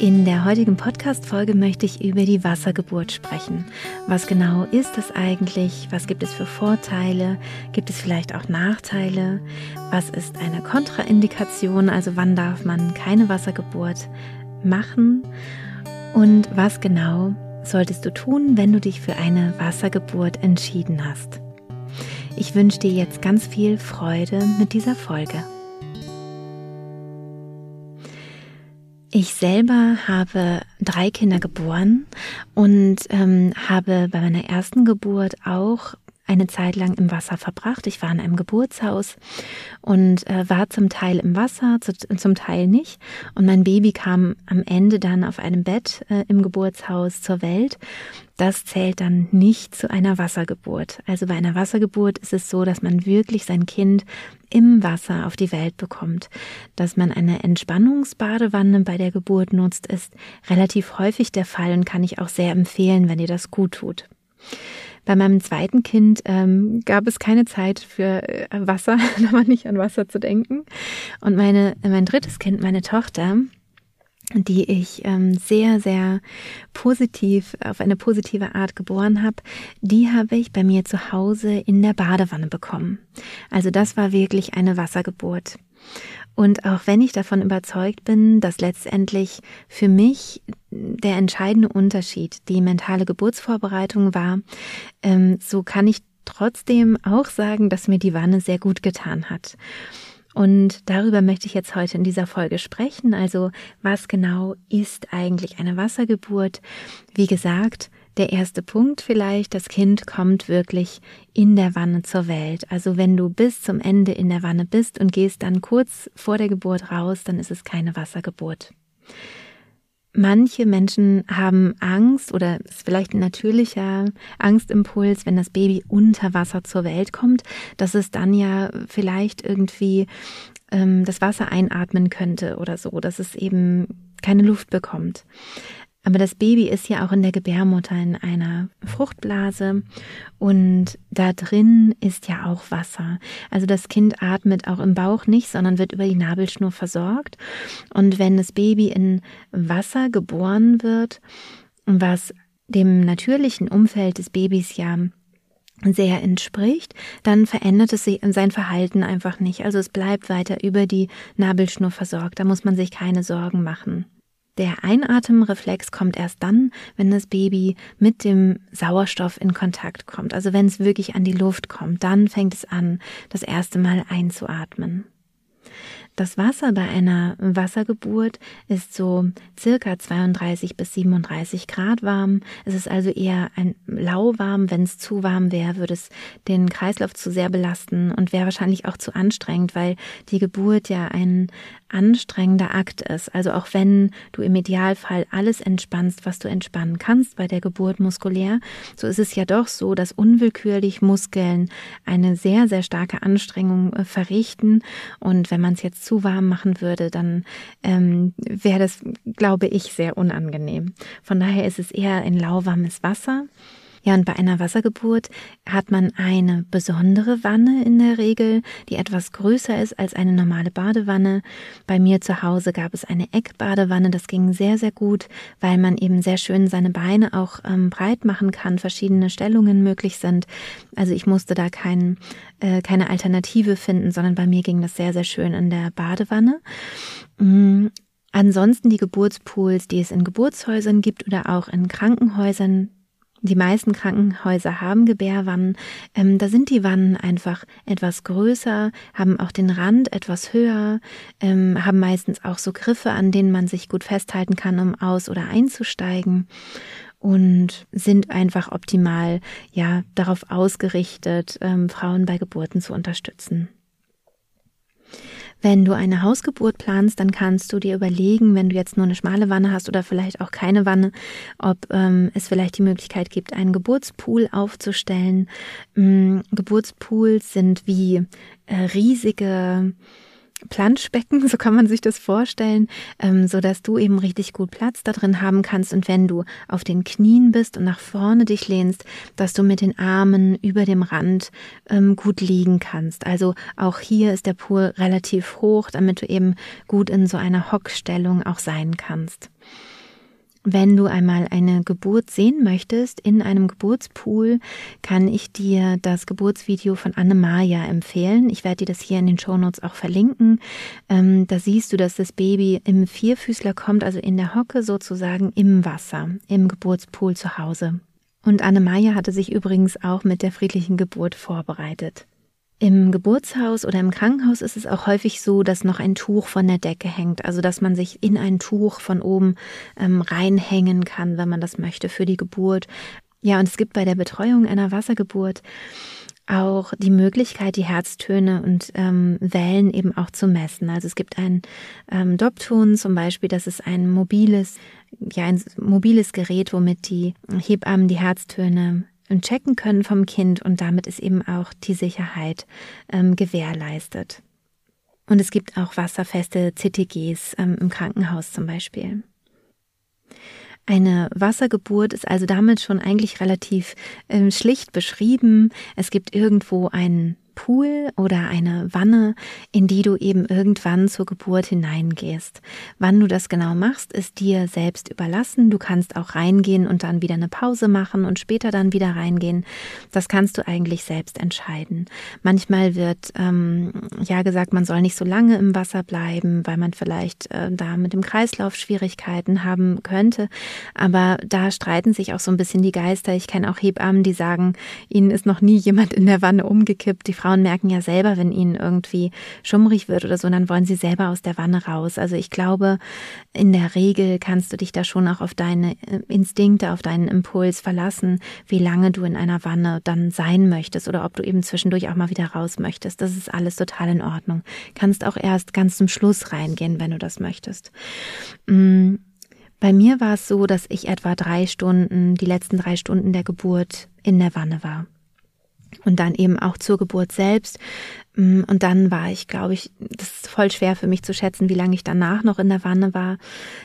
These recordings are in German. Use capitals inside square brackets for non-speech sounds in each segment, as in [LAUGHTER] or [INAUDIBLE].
In der heutigen Podcast-Folge möchte ich über die Wassergeburt sprechen. Was genau ist das eigentlich? Was gibt es für Vorteile? Gibt es vielleicht auch Nachteile? Was ist eine Kontraindikation? Also wann darf man keine Wassergeburt machen? Und was genau solltest du tun, wenn du dich für eine Wassergeburt entschieden hast? Ich wünsche dir jetzt ganz viel Freude mit dieser Folge. Ich selber habe drei Kinder geboren und ähm, habe bei meiner ersten Geburt auch eine Zeit lang im Wasser verbracht. Ich war in einem Geburtshaus und äh, war zum Teil im Wasser, zu, zum Teil nicht. Und mein Baby kam am Ende dann auf einem Bett äh, im Geburtshaus zur Welt. Das zählt dann nicht zu einer Wassergeburt. Also bei einer Wassergeburt ist es so, dass man wirklich sein Kind im Wasser auf die Welt bekommt. Dass man eine Entspannungsbadewanne bei der Geburt nutzt, ist relativ häufig der Fall und kann ich auch sehr empfehlen, wenn ihr das gut tut. Bei meinem zweiten Kind ähm, gab es keine Zeit für äh, Wasser, [LAUGHS] da war nicht an Wasser zu denken. Und meine, mein drittes Kind, meine Tochter, die ich ähm, sehr, sehr positiv, auf eine positive Art geboren habe, die habe ich bei mir zu Hause in der Badewanne bekommen. Also das war wirklich eine Wassergeburt. Und auch wenn ich davon überzeugt bin, dass letztendlich für mich der entscheidende Unterschied die mentale Geburtsvorbereitung war, ähm, so kann ich trotzdem auch sagen, dass mir die Wanne sehr gut getan hat. Und darüber möchte ich jetzt heute in dieser Folge sprechen. Also was genau ist eigentlich eine Wassergeburt? Wie gesagt, der erste Punkt vielleicht, das Kind kommt wirklich in der Wanne zur Welt. Also wenn du bis zum Ende in der Wanne bist und gehst dann kurz vor der Geburt raus, dann ist es keine Wassergeburt. Manche Menschen haben Angst oder ist vielleicht ein natürlicher Angstimpuls, wenn das Baby unter Wasser zur Welt kommt, dass es dann ja vielleicht irgendwie ähm, das Wasser einatmen könnte oder so, dass es eben keine Luft bekommt. Aber das Baby ist ja auch in der Gebärmutter in einer Fruchtblase und da drin ist ja auch Wasser. Also das Kind atmet auch im Bauch nicht, sondern wird über die Nabelschnur versorgt. Und wenn das Baby in Wasser geboren wird, was dem natürlichen Umfeld des Babys ja sehr entspricht, dann verändert es sein Verhalten einfach nicht. Also es bleibt weiter über die Nabelschnur versorgt. Da muss man sich keine Sorgen machen. Der Einatemreflex kommt erst dann, wenn das Baby mit dem Sauerstoff in Kontakt kommt. Also wenn es wirklich an die Luft kommt, dann fängt es an, das erste Mal einzuatmen. Das Wasser bei einer Wassergeburt ist so circa 32 bis 37 Grad warm. Es ist also eher ein lauwarm. Wenn es zu warm wäre, würde es den Kreislauf zu sehr belasten und wäre wahrscheinlich auch zu anstrengend, weil die Geburt ja ein anstrengender Akt ist. Also auch wenn du im Idealfall alles entspannst, was du entspannen kannst bei der Geburt muskulär, so ist es ja doch so, dass unwillkürlich Muskeln eine sehr, sehr starke Anstrengung äh, verrichten. Und wenn man es jetzt zu warm machen würde, dann ähm, wäre das, glaube ich, sehr unangenehm. Von daher ist es eher ein lauwarmes Wasser. Ja, und bei einer Wassergeburt hat man eine besondere Wanne in der Regel, die etwas größer ist als eine normale Badewanne. Bei mir zu Hause gab es eine Eckbadewanne, das ging sehr, sehr gut, weil man eben sehr schön seine Beine auch ähm, breit machen kann, verschiedene Stellungen möglich sind. Also ich musste da kein, äh, keine Alternative finden, sondern bei mir ging das sehr, sehr schön in der Badewanne. Mhm. Ansonsten die Geburtspools, die es in Geburtshäusern gibt oder auch in Krankenhäusern, die meisten Krankenhäuser haben Gebärwannen. Ähm, da sind die Wannen einfach etwas größer, haben auch den Rand etwas höher, ähm, haben meistens auch so Griffe, an denen man sich gut festhalten kann, um aus- oder einzusteigen und sind einfach optimal ja darauf ausgerichtet, ähm, Frauen bei Geburten zu unterstützen. Wenn du eine Hausgeburt planst, dann kannst du dir überlegen, wenn du jetzt nur eine schmale Wanne hast oder vielleicht auch keine Wanne, ob ähm, es vielleicht die Möglichkeit gibt, einen Geburtspool aufzustellen. Ähm, Geburtspools sind wie äh, riesige Planschbecken, [LAUGHS] so kann man sich das vorstellen, ähm, so dass du eben richtig gut Platz da drin haben kannst und wenn du auf den Knien bist und nach vorne dich lehnst, dass du mit den Armen über dem Rand ähm, gut liegen kannst. Also auch hier ist der Pool relativ hoch, damit du eben gut in so einer Hockstellung auch sein kannst. Wenn du einmal eine Geburt sehen möchtest in einem Geburtspool, kann ich dir das Geburtsvideo von Anne Maja empfehlen. Ich werde dir das hier in den Shownotes auch verlinken. Ähm, da siehst du, dass das Baby im Vierfüßler kommt, also in der Hocke sozusagen im Wasser, im Geburtspool zu Hause. Und Anne Maja hatte sich übrigens auch mit der friedlichen Geburt vorbereitet. Im Geburtshaus oder im Krankenhaus ist es auch häufig so, dass noch ein Tuch von der Decke hängt, also dass man sich in ein Tuch von oben ähm, reinhängen kann, wenn man das möchte für die Geburt. Ja, und es gibt bei der Betreuung einer Wassergeburt auch die Möglichkeit, die Herztöne und ähm, Wellen eben auch zu messen. Also es gibt ein ähm, Dopton zum Beispiel, das ist ein mobiles, ja, ein mobiles Gerät, womit die Hebammen die Herztöne checken können vom Kind und damit ist eben auch die Sicherheit ähm, gewährleistet. Und es gibt auch wasserfeste CTGs ähm, im Krankenhaus zum Beispiel. Eine Wassergeburt ist also damit schon eigentlich relativ ähm, schlicht beschrieben. Es gibt irgendwo einen Pool oder eine Wanne, in die du eben irgendwann zur Geburt hineingehst. Wann du das genau machst, ist dir selbst überlassen. Du kannst auch reingehen und dann wieder eine Pause machen und später dann wieder reingehen. Das kannst du eigentlich selbst entscheiden. Manchmal wird ähm, ja gesagt, man soll nicht so lange im Wasser bleiben, weil man vielleicht äh, da mit dem Kreislauf Schwierigkeiten haben könnte. Aber da streiten sich auch so ein bisschen die Geister. Ich kenne auch Hebammen, die sagen, ihnen ist noch nie jemand in der Wanne umgekippt. Die Frau Frauen merken ja selber, wenn ihnen irgendwie schummrig wird oder so, dann wollen sie selber aus der Wanne raus. Also ich glaube, in der Regel kannst du dich da schon auch auf deine äh, Instinkte, auf deinen Impuls verlassen, wie lange du in einer Wanne dann sein möchtest oder ob du eben zwischendurch auch mal wieder raus möchtest. Das ist alles total in Ordnung. Kannst auch erst ganz zum Schluss reingehen, wenn du das möchtest. Mm, bei mir war es so, dass ich etwa drei Stunden, die letzten drei Stunden der Geburt in der Wanne war und dann eben auch zur Geburt selbst. Mm, und dann war ich, glaube ich, das ist voll schwer für mich zu schätzen, wie lange ich danach noch in der Wanne war.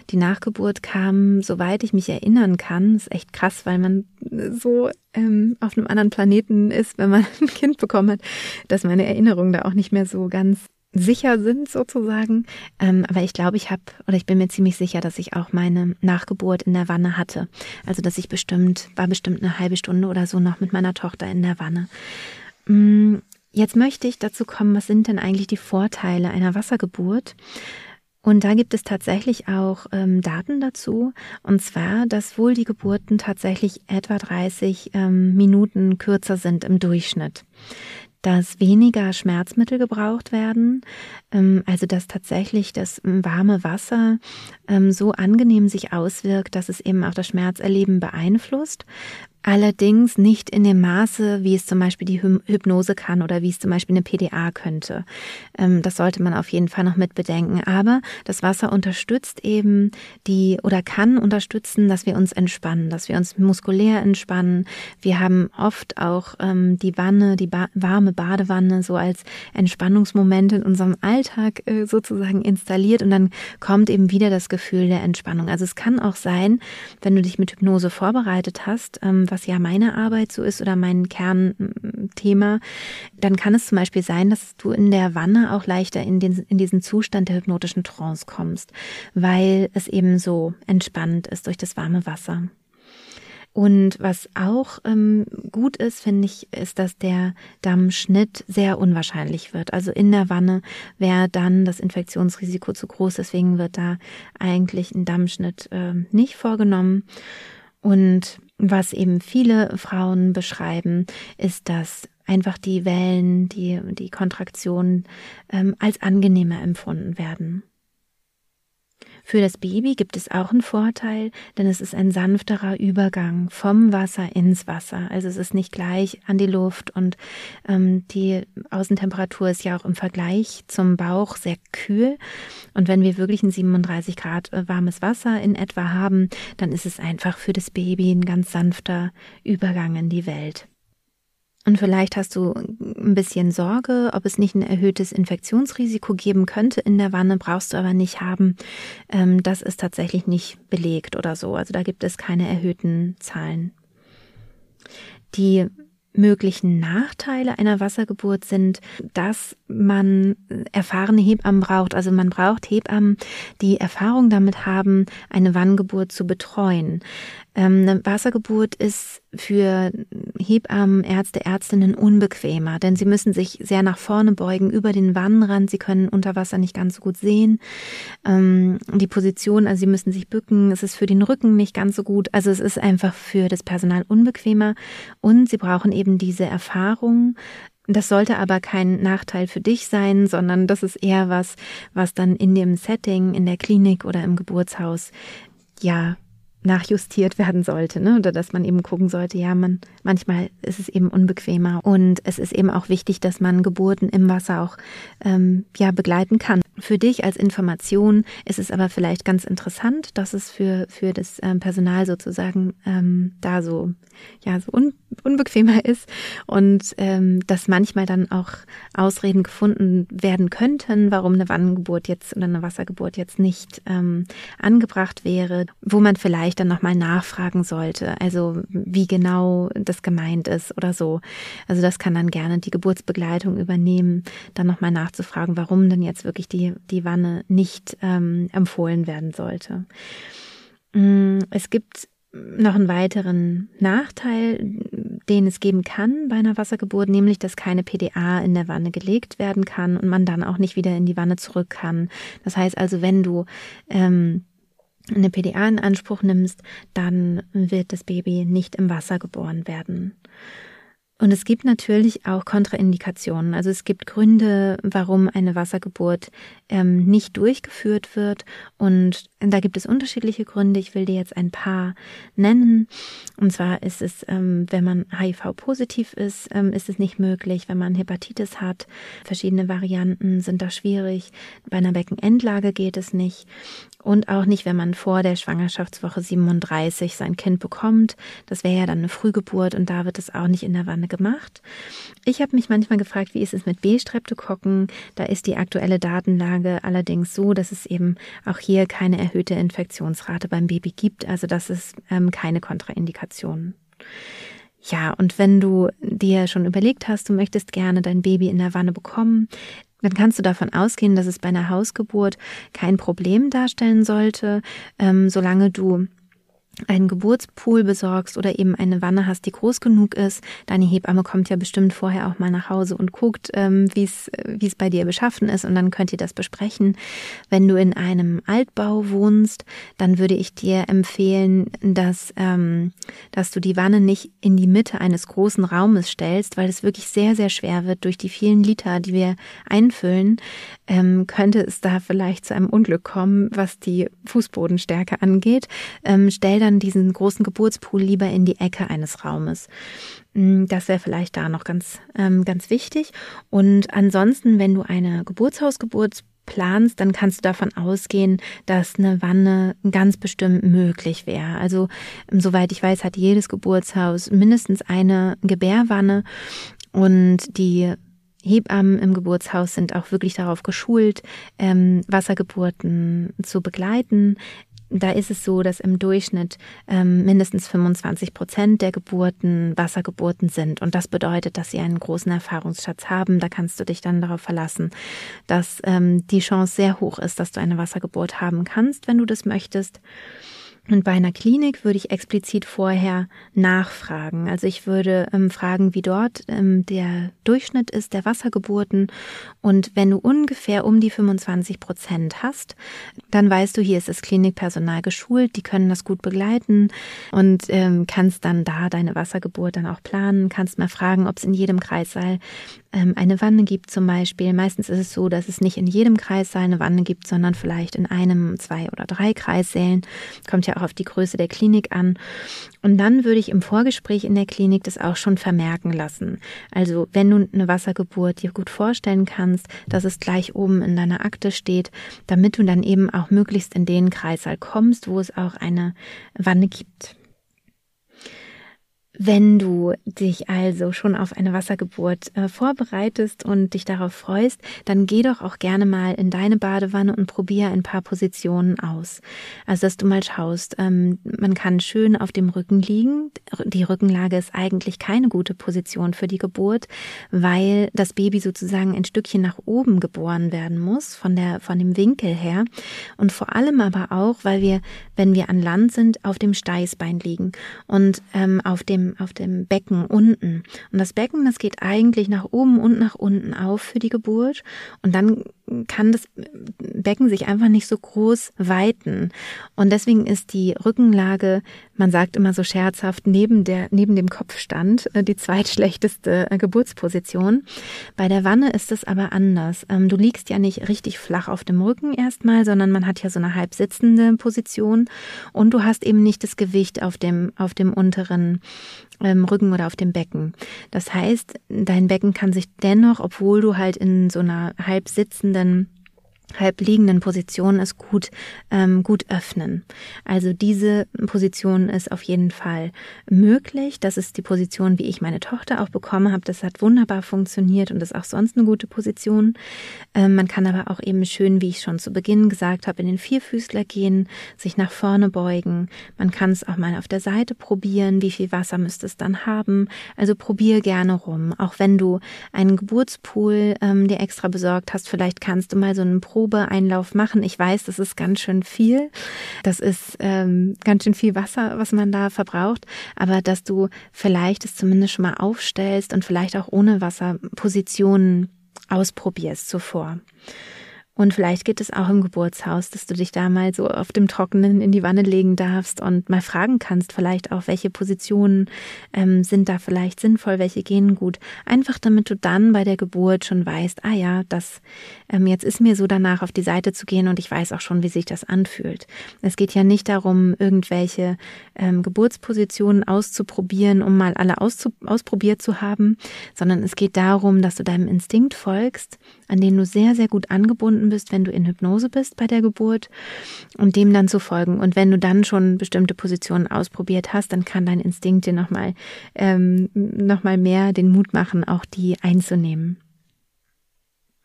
Die Nachgeburt kam, soweit ich mich erinnern kann, ist echt krass, weil man so ähm, auf einem anderen Planeten ist, wenn man [LAUGHS] ein Kind bekommen hat, dass meine Erinnerungen da auch nicht mehr so ganz sicher sind sozusagen. Ähm, aber ich glaube, ich habe oder ich bin mir ziemlich sicher, dass ich auch meine Nachgeburt in der Wanne hatte. Also dass ich bestimmt, war bestimmt eine halbe Stunde oder so noch mit meiner Tochter in der Wanne. Mm, jetzt möchte ich dazu kommen, was sind denn eigentlich die Vorteile einer Wassergeburt? Und da gibt es tatsächlich auch ähm, Daten dazu. Und zwar, dass wohl die Geburten tatsächlich etwa 30 ähm, Minuten kürzer sind im Durchschnitt dass weniger Schmerzmittel gebraucht werden, ähm, also dass tatsächlich das warme Wasser ähm, so angenehm sich auswirkt, dass es eben auch das Schmerzerleben beeinflusst. Allerdings nicht in dem Maße, wie es zum Beispiel die Hypnose kann oder wie es zum Beispiel eine PDA könnte. Ähm, das sollte man auf jeden Fall noch mit bedenken. Aber das Wasser unterstützt eben die oder kann unterstützen, dass wir uns entspannen, dass wir uns muskulär entspannen. Wir haben oft auch ähm, die Wanne, die ba warme Badewanne so als Entspannungsmoment in unserem Alltag äh, sozusagen installiert und dann kommt eben wieder das Gefühl der Entspannung. Also es kann auch sein, wenn du dich mit Hypnose vorbereitet hast, ähm, was ja meine Arbeit so ist oder mein Kernthema, dann kann es zum Beispiel sein, dass du in der Wanne auch leichter in, den, in diesen Zustand der hypnotischen Trance kommst, weil es eben so entspannt ist durch das warme Wasser. Und was auch ähm, gut ist, finde ich, ist, dass der Dammschnitt sehr unwahrscheinlich wird. Also in der Wanne wäre dann das Infektionsrisiko zu groß, deswegen wird da eigentlich ein Dammschnitt äh, nicht vorgenommen. Und was eben viele Frauen beschreiben, ist, dass einfach die Wellen, die, die Kontraktionen ähm, als angenehmer empfunden werden. Für das Baby gibt es auch einen Vorteil, denn es ist ein sanfterer Übergang vom Wasser ins Wasser. Also es ist nicht gleich an die Luft und ähm, die Außentemperatur ist ja auch im Vergleich zum Bauch sehr kühl. Und wenn wir wirklich ein 37 Grad äh, warmes Wasser in etwa haben, dann ist es einfach für das Baby ein ganz sanfter Übergang in die Welt. Und vielleicht hast du ein bisschen Sorge, ob es nicht ein erhöhtes Infektionsrisiko geben könnte in der Wanne, brauchst du aber nicht haben. Ähm, das ist tatsächlich nicht belegt oder so. Also da gibt es keine erhöhten Zahlen. Die möglichen Nachteile einer Wassergeburt sind, dass man erfahrene Hebammen braucht. Also man braucht Hebammen, die Erfahrung damit haben, eine Wannengeburt zu betreuen. Ähm, eine Wassergeburt ist für Hebammen, Ärzte, Ärztinnen unbequemer, denn sie müssen sich sehr nach vorne beugen über den Wannenrand. Sie können unter Wasser nicht ganz so gut sehen. Ähm, die Position, also sie müssen sich bücken. Es ist für den Rücken nicht ganz so gut. Also es ist einfach für das Personal unbequemer und sie brauchen eben diese Erfahrung, das sollte aber kein Nachteil für dich sein, sondern das ist eher was, was dann in dem Setting, in der Klinik oder im Geburtshaus, ja, nachjustiert werden sollte, ne? Oder dass man eben gucken sollte, ja, man manchmal ist es eben unbequemer und es ist eben auch wichtig, dass man Geburten im Wasser auch ähm, ja begleiten kann. Für dich als Information ist es aber vielleicht ganz interessant, dass es für für das ähm, Personal sozusagen ähm, da so ja so un, unbequemer ist und ähm, dass manchmal dann auch Ausreden gefunden werden könnten, warum eine Wannengeburt jetzt oder eine Wassergeburt jetzt nicht ähm, angebracht wäre, wo man vielleicht vielleicht dann nochmal nachfragen sollte, also wie genau das gemeint ist oder so. Also das kann dann gerne die Geburtsbegleitung übernehmen, dann nochmal nachzufragen, warum denn jetzt wirklich die, die Wanne nicht ähm, empfohlen werden sollte. Mm, es gibt noch einen weiteren Nachteil, den es geben kann bei einer Wassergeburt, nämlich dass keine PDA in der Wanne gelegt werden kann und man dann auch nicht wieder in die Wanne zurück kann. Das heißt also, wenn du ähm, eine PDA in Anspruch nimmst, dann wird das Baby nicht im Wasser geboren werden. Und es gibt natürlich auch Kontraindikationen. Also es gibt Gründe, warum eine Wassergeburt ähm, nicht durchgeführt wird. Und da gibt es unterschiedliche Gründe. Ich will dir jetzt ein paar nennen. Und zwar ist es, ähm, wenn man HIV-positiv ist, ähm, ist es nicht möglich. Wenn man Hepatitis hat, verschiedene Varianten sind da schwierig. Bei einer Beckenendlage geht es nicht. Und auch nicht, wenn man vor der Schwangerschaftswoche 37 sein Kind bekommt. Das wäre ja dann eine Frühgeburt und da wird es auch nicht in der Wanne gemacht. Ich habe mich manchmal gefragt, wie ist es mit B-Streptokokken? Da ist die aktuelle Datenlage allerdings so, dass es eben auch hier keine erhöhte Infektionsrate beim Baby gibt. Also das ist ähm, keine Kontraindikation. Ja, und wenn du dir schon überlegt hast, du möchtest gerne dein Baby in der Wanne bekommen, dann kannst du davon ausgehen, dass es bei einer Hausgeburt kein Problem darstellen sollte, ähm, solange du einen Geburtspool besorgst oder eben eine Wanne hast, die groß genug ist. Deine Hebamme kommt ja bestimmt vorher auch mal nach Hause und guckt, ähm, wie es wie es bei dir beschaffen ist und dann könnt ihr das besprechen. Wenn du in einem Altbau wohnst, dann würde ich dir empfehlen, dass ähm, dass du die Wanne nicht in die Mitte eines großen Raumes stellst, weil es wirklich sehr sehr schwer wird durch die vielen Liter, die wir einfüllen. Ähm, könnte es da vielleicht zu einem Unglück kommen, was die Fußbodenstärke angeht. Ähm, stell dann diesen großen Geburtspool lieber in die Ecke eines Raumes. Mm, das wäre vielleicht da noch ganz, ähm, ganz wichtig. Und ansonsten, wenn du eine Geburtshausgeburt planst, dann kannst du davon ausgehen, dass eine Wanne ganz bestimmt möglich wäre. Also soweit ich weiß, hat jedes Geburtshaus mindestens eine Gebärwanne und die Hebammen im Geburtshaus sind auch wirklich darauf geschult, ähm, Wassergeburten zu begleiten da ist es so, dass im Durchschnitt ähm, mindestens 25 Prozent der Geburten Wassergeburten sind. Und das bedeutet, dass sie einen großen Erfahrungsschatz haben. Da kannst du dich dann darauf verlassen, dass ähm, die Chance sehr hoch ist, dass du eine Wassergeburt haben kannst, wenn du das möchtest. Und bei einer Klinik würde ich explizit vorher nachfragen. Also ich würde ähm, fragen, wie dort ähm, der Durchschnitt ist der Wassergeburten. Und wenn du ungefähr um die 25 Prozent hast, dann weißt du, hier ist das Klinikpersonal geschult, die können das gut begleiten und ähm, kannst dann da deine Wassergeburt dann auch planen, kannst mal fragen, ob es in jedem Kreissaal eine Wanne gibt zum Beispiel. Meistens ist es so, dass es nicht in jedem Kreissaal eine Wanne gibt, sondern vielleicht in einem, zwei oder drei Kreissälen. Kommt ja auch auf die Größe der Klinik an. Und dann würde ich im Vorgespräch in der Klinik das auch schon vermerken lassen. Also wenn du eine Wassergeburt dir gut vorstellen kannst, dass es gleich oben in deiner Akte steht, damit du dann eben auch möglichst in den Kreissaal kommst, wo es auch eine Wanne gibt. Wenn du dich also schon auf eine Wassergeburt äh, vorbereitest und dich darauf freust, dann geh doch auch gerne mal in deine Badewanne und probier ein paar Positionen aus. Also, dass du mal schaust, ähm, man kann schön auf dem Rücken liegen. Die Rückenlage ist eigentlich keine gute Position für die Geburt, weil das Baby sozusagen ein Stückchen nach oben geboren werden muss, von der, von dem Winkel her. Und vor allem aber auch, weil wir, wenn wir an Land sind, auf dem Steißbein liegen und ähm, auf dem auf dem Becken unten. Und das Becken, das geht eigentlich nach oben und nach unten auf für die Geburt. Und dann kann das Becken sich einfach nicht so groß weiten. Und deswegen ist die Rückenlage, man sagt immer so scherzhaft, neben der, neben dem Kopfstand äh, die zweitschlechteste äh, Geburtsposition. Bei der Wanne ist es aber anders. Ähm, du liegst ja nicht richtig flach auf dem Rücken erstmal, sondern man hat ja so eine halb sitzende Position und du hast eben nicht das Gewicht auf dem, auf dem unteren ähm, Rücken oder auf dem Becken. Das heißt, dein Becken kann sich dennoch, obwohl du halt in so einer halb sitzenden halb liegenden Position ist gut, ähm, gut öffnen. Also diese Position ist auf jeden Fall möglich. Das ist die Position, wie ich meine Tochter auch bekommen habe. Das hat wunderbar funktioniert und ist auch sonst eine gute Position. Ähm, man kann aber auch eben schön, wie ich schon zu Beginn gesagt habe, in den Vierfüßler gehen, sich nach vorne beugen. Man kann es auch mal auf der Seite probieren. Wie viel Wasser müsste es dann haben? Also probier gerne rum. Auch wenn du einen Geburtspool ähm, dir extra besorgt hast, vielleicht kannst du mal so einen Probeeinlauf machen. Ich weiß, das ist ganz schön viel. Das ist ähm, ganz schön viel Wasser, was man da verbraucht. Aber dass du vielleicht es zumindest schon mal aufstellst und vielleicht auch ohne Wasser Positionen ausprobierst zuvor. Und vielleicht geht es auch im Geburtshaus, dass du dich da mal so auf dem Trockenen in die Wanne legen darfst und mal fragen kannst, vielleicht auch, welche Positionen ähm, sind da vielleicht sinnvoll, welche gehen gut. Einfach damit du dann bei der Geburt schon weißt, ah ja, das ähm, jetzt ist mir so danach auf die Seite zu gehen und ich weiß auch schon, wie sich das anfühlt. Es geht ja nicht darum, irgendwelche ähm, Geburtspositionen auszuprobieren, um mal alle ausprobiert zu haben, sondern es geht darum, dass du deinem Instinkt folgst, an den du sehr, sehr gut angebunden verbunden bist, wenn du in Hypnose bist bei der Geburt und dem dann zu folgen. Und wenn du dann schon bestimmte Positionen ausprobiert hast, dann kann dein Instinkt dir nochmal ähm, noch mehr den Mut machen, auch die einzunehmen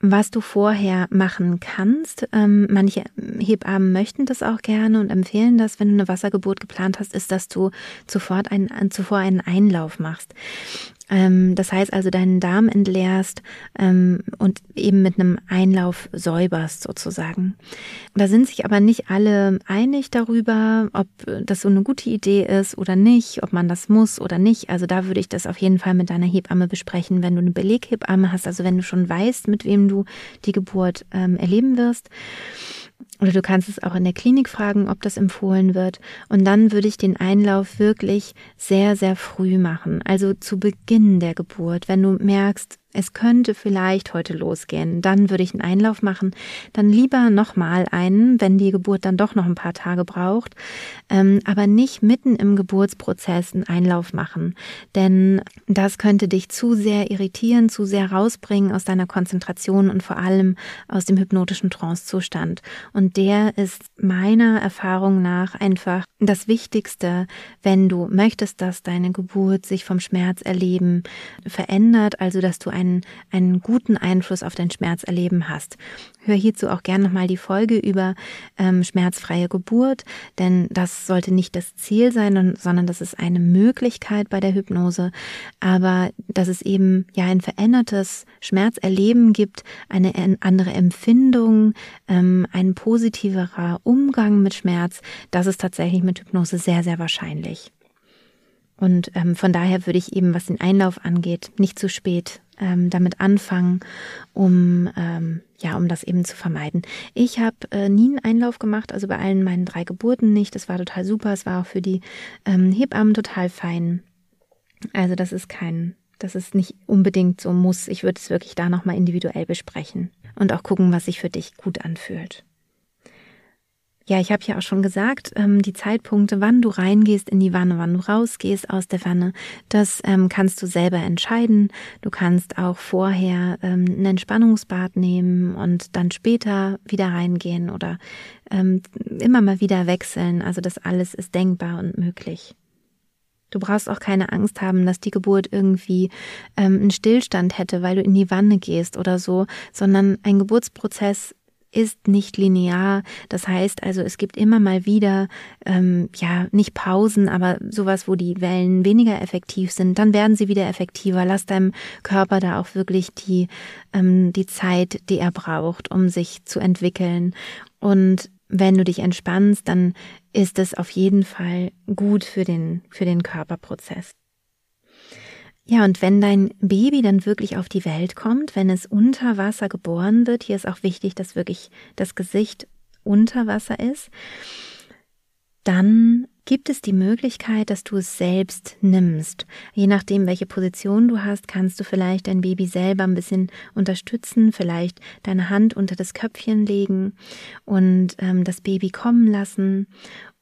was du vorher machen kannst. Ähm, manche Hebammen möchten das auch gerne und empfehlen das, wenn du eine Wassergeburt geplant hast, ist, dass du sofort einen, zuvor einen Einlauf machst. Ähm, das heißt also deinen Darm entleerst ähm, und eben mit einem Einlauf säuberst sozusagen. Da sind sich aber nicht alle einig darüber, ob das so eine gute Idee ist oder nicht, ob man das muss oder nicht. Also da würde ich das auf jeden Fall mit deiner Hebamme besprechen, wenn du eine Beleghebamme hast, also wenn du schon weißt, mit wem du die Geburt ähm, erleben wirst. Oder du kannst es auch in der Klinik fragen, ob das empfohlen wird. Und dann würde ich den Einlauf wirklich sehr, sehr früh machen. Also zu Beginn der Geburt. Wenn du merkst, es könnte vielleicht heute losgehen, dann würde ich einen Einlauf machen, dann lieber nochmal einen, wenn die Geburt dann doch noch ein paar Tage braucht, ähm, aber nicht mitten im Geburtsprozess einen Einlauf machen, denn das könnte dich zu sehr irritieren, zu sehr rausbringen aus deiner Konzentration und vor allem aus dem hypnotischen Trancezustand. Und der ist meiner Erfahrung nach einfach das Wichtigste, wenn du möchtest, dass deine Geburt sich vom Schmerzerleben verändert, also dass du einen, einen guten Einfluss auf dein Schmerzerleben hast. Hör hierzu auch gerne nochmal die Folge über ähm, schmerzfreie Geburt, denn das sollte nicht das Ziel sein, sondern das ist eine Möglichkeit bei der Hypnose, aber dass es eben ja ein verändertes Schmerzerleben gibt, eine andere Empfindung, ähm, ein positiverer Umgang mit Schmerz, das ist tatsächlich mit Hypnose sehr, sehr wahrscheinlich. Und ähm, von daher würde ich eben, was den Einlauf angeht, nicht zu spät ähm, damit anfangen, um ähm, ja, um das eben zu vermeiden. Ich habe äh, nie einen Einlauf gemacht, also bei allen meinen drei Geburten nicht. Das war total super. Es war auch für die ähm, Hebammen total fein. Also das ist kein, das ist nicht unbedingt so muss. Ich würde es wirklich da nochmal individuell besprechen und auch gucken, was sich für dich gut anfühlt. Ja, ich habe ja auch schon gesagt, ähm, die Zeitpunkte, wann du reingehst in die Wanne, wann du rausgehst aus der Wanne, das ähm, kannst du selber entscheiden. Du kannst auch vorher ähm, ein Entspannungsbad nehmen und dann später wieder reingehen oder ähm, immer mal wieder wechseln. Also das alles ist denkbar und möglich. Du brauchst auch keine Angst haben, dass die Geburt irgendwie ähm, einen Stillstand hätte, weil du in die Wanne gehst oder so, sondern ein Geburtsprozess ist nicht linear. Das heißt also, es gibt immer mal wieder, ähm, ja, nicht Pausen, aber sowas, wo die Wellen weniger effektiv sind, dann werden sie wieder effektiver. Lass deinem Körper da auch wirklich die, ähm, die Zeit, die er braucht, um sich zu entwickeln. Und wenn du dich entspannst, dann ist es auf jeden Fall gut für den, für den Körperprozess. Ja, und wenn dein Baby dann wirklich auf die Welt kommt, wenn es unter Wasser geboren wird, hier ist auch wichtig, dass wirklich das Gesicht unter Wasser ist, dann gibt es die Möglichkeit, dass du es selbst nimmst. Je nachdem, welche Position du hast, kannst du vielleicht dein Baby selber ein bisschen unterstützen, vielleicht deine Hand unter das Köpfchen legen und ähm, das Baby kommen lassen.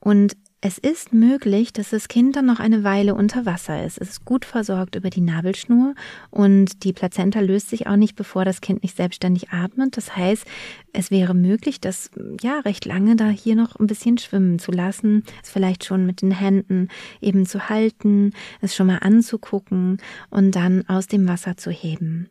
Und es ist möglich, dass das Kind dann noch eine Weile unter Wasser ist. Es ist gut versorgt über die Nabelschnur und die Plazenta löst sich auch nicht, bevor das Kind nicht selbstständig atmet. Das heißt, es wäre möglich, das ja recht lange da hier noch ein bisschen schwimmen zu lassen, es vielleicht schon mit den Händen eben zu halten, es schon mal anzugucken und dann aus dem Wasser zu heben.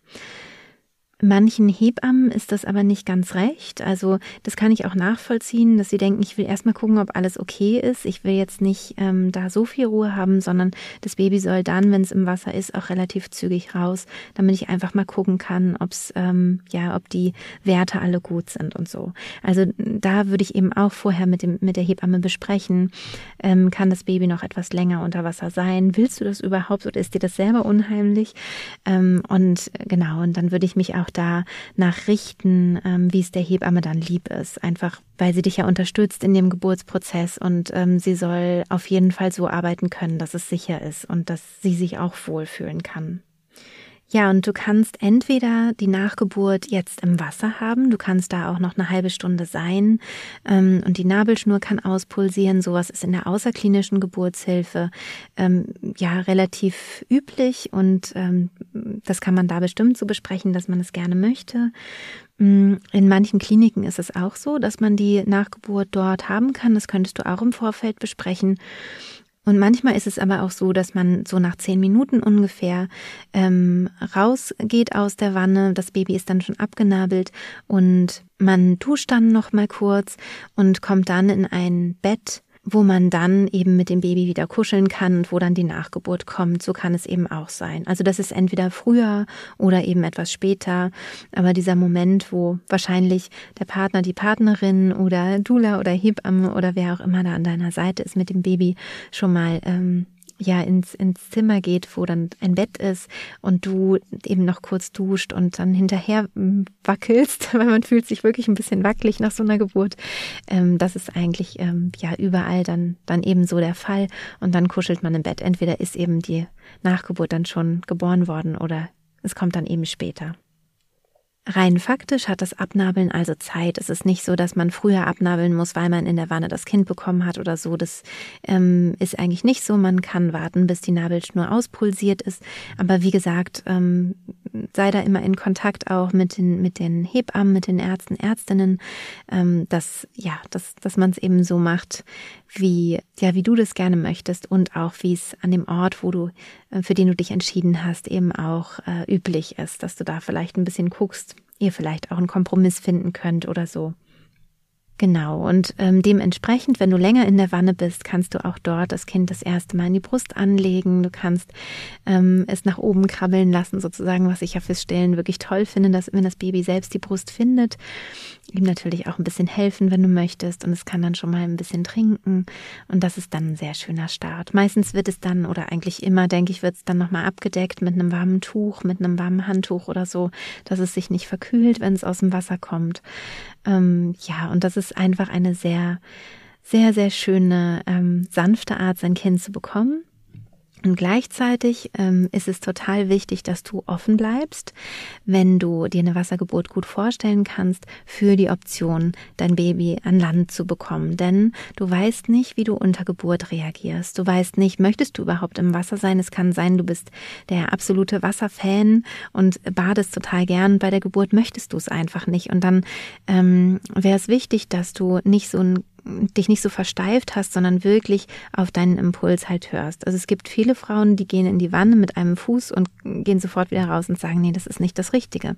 Manchen Hebammen ist das aber nicht ganz recht. Also das kann ich auch nachvollziehen, dass sie denken, ich will erstmal gucken, ob alles okay ist. Ich will jetzt nicht ähm, da so viel Ruhe haben, sondern das Baby soll dann, wenn es im Wasser ist, auch relativ zügig raus, damit ich einfach mal gucken kann, ob's ähm, ja, ob die Werte alle gut sind und so. Also da würde ich eben auch vorher mit dem mit der Hebamme besprechen, ähm, kann das Baby noch etwas länger unter Wasser sein? Willst du das überhaupt oder ist dir das selber unheimlich? Ähm, und genau, und dann würde ich mich auch auch da nachrichten, ähm, wie es der Hebamme dann lieb ist. Einfach, weil sie dich ja unterstützt in dem Geburtsprozess und ähm, sie soll auf jeden Fall so arbeiten können, dass es sicher ist und dass sie sich auch wohlfühlen kann. Ja, und du kannst entweder die Nachgeburt jetzt im Wasser haben, du kannst da auch noch eine halbe Stunde sein ähm, und die Nabelschnur kann auspulsieren. Sowas ist in der außerklinischen Geburtshilfe ähm, ja relativ üblich und ähm, das kann man da bestimmt so besprechen, dass man es gerne möchte. Mm, in manchen Kliniken ist es auch so, dass man die Nachgeburt dort haben kann. Das könntest du auch im Vorfeld besprechen. Und manchmal ist es aber auch so, dass man so nach zehn Minuten ungefähr ähm, rausgeht aus der Wanne. Das Baby ist dann schon abgenabelt und man duscht dann noch mal kurz und kommt dann in ein Bett, wo man dann eben mit dem Baby wieder kuscheln kann und wo dann die Nachgeburt kommt. So kann es eben auch sein. Also das ist entweder früher oder eben etwas später. Aber dieser Moment, wo wahrscheinlich der Partner, die Partnerin oder Dula oder Hebamme oder wer auch immer da an deiner Seite ist mit dem Baby schon mal ähm, ja ins, ins Zimmer geht, wo dann ein Bett ist und du eben noch kurz duscht und dann hinterher hm, wackelst, [LAUGHS] weil man fühlt sich wirklich ein bisschen wackelig nach so einer Geburt. Ähm, das ist eigentlich ähm, ja überall dann, dann eben so der Fall und dann kuschelt man im Bett. Entweder ist eben die Nachgeburt dann schon geboren worden oder es kommt dann eben später. Rein faktisch hat das Abnabeln also Zeit. Es ist nicht so, dass man früher abnabeln muss, weil man in der Wanne das Kind bekommen hat oder so. Das ähm, ist eigentlich nicht so. Man kann warten, bis die Nabelschnur auspulsiert ist. Aber wie gesagt, ähm, sei da immer in Kontakt auch mit den, mit den Hebammen, mit den Ärzten, Ärztinnen, ähm, dass, ja, dass, dass man es eben so macht, wie, ja, wie du das gerne möchtest und auch wie es an dem Ort, wo du, äh, für den du dich entschieden hast, eben auch äh, üblich ist, dass du da vielleicht ein bisschen guckst, ihr vielleicht auch einen Kompromiss finden könnt oder so. Genau, und ähm, dementsprechend, wenn du länger in der Wanne bist, kannst du auch dort das Kind das erste Mal in die Brust anlegen. Du kannst ähm, es nach oben krabbeln lassen, sozusagen, was ich ja fürs Stillen wirklich toll finde, dass wenn das Baby selbst die Brust findet, ihm natürlich auch ein bisschen helfen, wenn du möchtest. Und es kann dann schon mal ein bisschen trinken. Und das ist dann ein sehr schöner Start. Meistens wird es dann, oder eigentlich immer, denke ich, wird es dann nochmal abgedeckt mit einem warmen Tuch, mit einem warmen Handtuch oder so, dass es sich nicht verkühlt, wenn es aus dem Wasser kommt. Ähm, ja, und das ist einfach eine sehr, sehr, sehr schöne, ähm, sanfte Art, sein Kind zu bekommen. Und gleichzeitig ähm, ist es total wichtig, dass du offen bleibst, wenn du dir eine Wassergeburt gut vorstellen kannst, für die Option, dein Baby an Land zu bekommen. Denn du weißt nicht, wie du unter Geburt reagierst. Du weißt nicht, möchtest du überhaupt im Wasser sein? Es kann sein, du bist der absolute Wasserfan und badest total gern. Bei der Geburt möchtest du es einfach nicht. Und dann ähm, wäre es wichtig, dass du nicht so ein dich nicht so versteift hast, sondern wirklich auf deinen Impuls halt hörst. Also es gibt viele Frauen, die gehen in die Wanne mit einem Fuß und gehen sofort wieder raus und sagen, nee, das ist nicht das Richtige.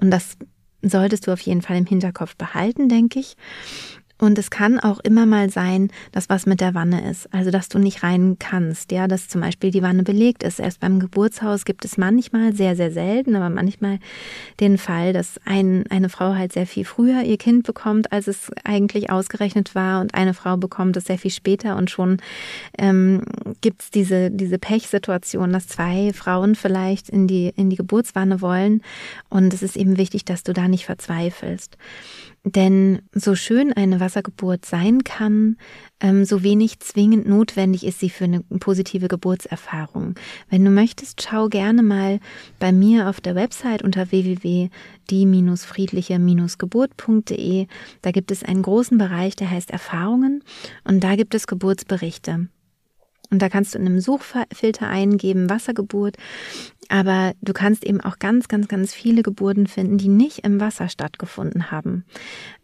Und das solltest du auf jeden Fall im Hinterkopf behalten, denke ich. Und es kann auch immer mal sein, dass was mit der Wanne ist. Also, dass du nicht rein kannst. Ja, dass zum Beispiel die Wanne belegt ist. Erst beim Geburtshaus gibt es manchmal, sehr, sehr selten, aber manchmal den Fall, dass ein, eine Frau halt sehr viel früher ihr Kind bekommt, als es eigentlich ausgerechnet war. Und eine Frau bekommt es sehr viel später. Und schon ähm, gibt es diese, diese Pechsituation, dass zwei Frauen vielleicht in die, in die Geburtswanne wollen. Und es ist eben wichtig, dass du da nicht verzweifelst. Denn so schön eine Wassergeburt sein kann, ähm, so wenig zwingend notwendig ist sie für eine positive Geburtserfahrung. Wenn du möchtest, schau gerne mal bei mir auf der Website unter www.die-friedliche-geburt.de. Da gibt es einen großen Bereich, der heißt Erfahrungen und da gibt es Geburtsberichte. Und da kannst du in einem Suchfilter eingeben, Wassergeburt. Aber du kannst eben auch ganz, ganz, ganz viele Geburten finden, die nicht im Wasser stattgefunden haben.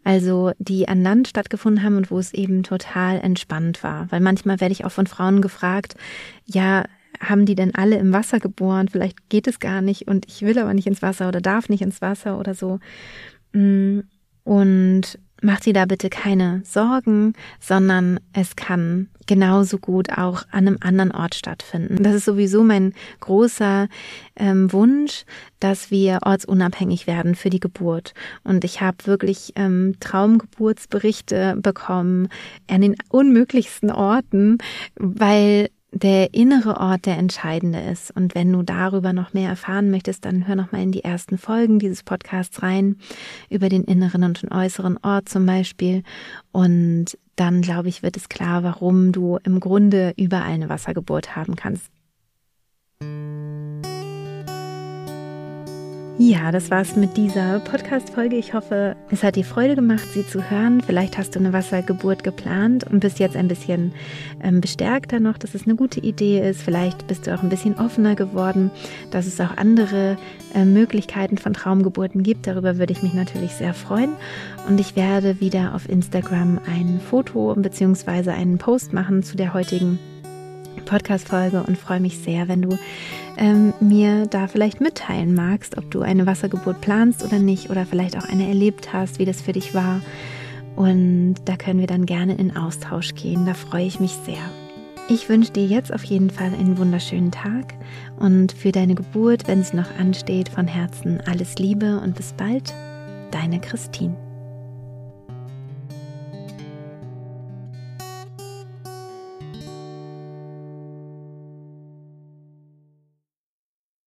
Also die an Land stattgefunden haben und wo es eben total entspannt war. Weil manchmal werde ich auch von Frauen gefragt, ja, haben die denn alle im Wasser geboren? Vielleicht geht es gar nicht und ich will aber nicht ins Wasser oder darf nicht ins Wasser oder so. Mm, und mach dir da bitte keine Sorgen, sondern es kann genauso gut auch an einem anderen Ort stattfinden. Das ist sowieso mein großer ähm, Wunsch, dass wir ortsunabhängig werden für die Geburt. Und ich habe wirklich ähm, Traumgeburtsberichte bekommen an den unmöglichsten Orten, weil der innere Ort der entscheidende ist. Und wenn du darüber noch mehr erfahren möchtest, dann hör noch mal in die ersten Folgen dieses Podcasts rein, über den inneren und den äußeren Ort zum Beispiel. Und dann, glaube ich, wird es klar, warum du im Grunde überall eine Wassergeburt haben kannst. Ja, das war's mit dieser Podcast-Folge. Ich hoffe, es hat dir Freude gemacht, sie zu hören. Vielleicht hast du eine Wassergeburt geplant und bist jetzt ein bisschen ähm, bestärkter noch, dass es eine gute Idee ist. Vielleicht bist du auch ein bisschen offener geworden, dass es auch andere äh, Möglichkeiten von Traumgeburten gibt. Darüber würde ich mich natürlich sehr freuen. Und ich werde wieder auf Instagram ein Foto bzw. einen Post machen zu der heutigen Podcast-Folge und freue mich sehr, wenn du ähm, mir da vielleicht mitteilen magst, ob du eine Wassergeburt planst oder nicht oder vielleicht auch eine erlebt hast, wie das für dich war. Und da können wir dann gerne in Austausch gehen. Da freue ich mich sehr. Ich wünsche dir jetzt auf jeden Fall einen wunderschönen Tag und für deine Geburt, wenn es noch ansteht, von Herzen alles Liebe und bis bald, deine Christine.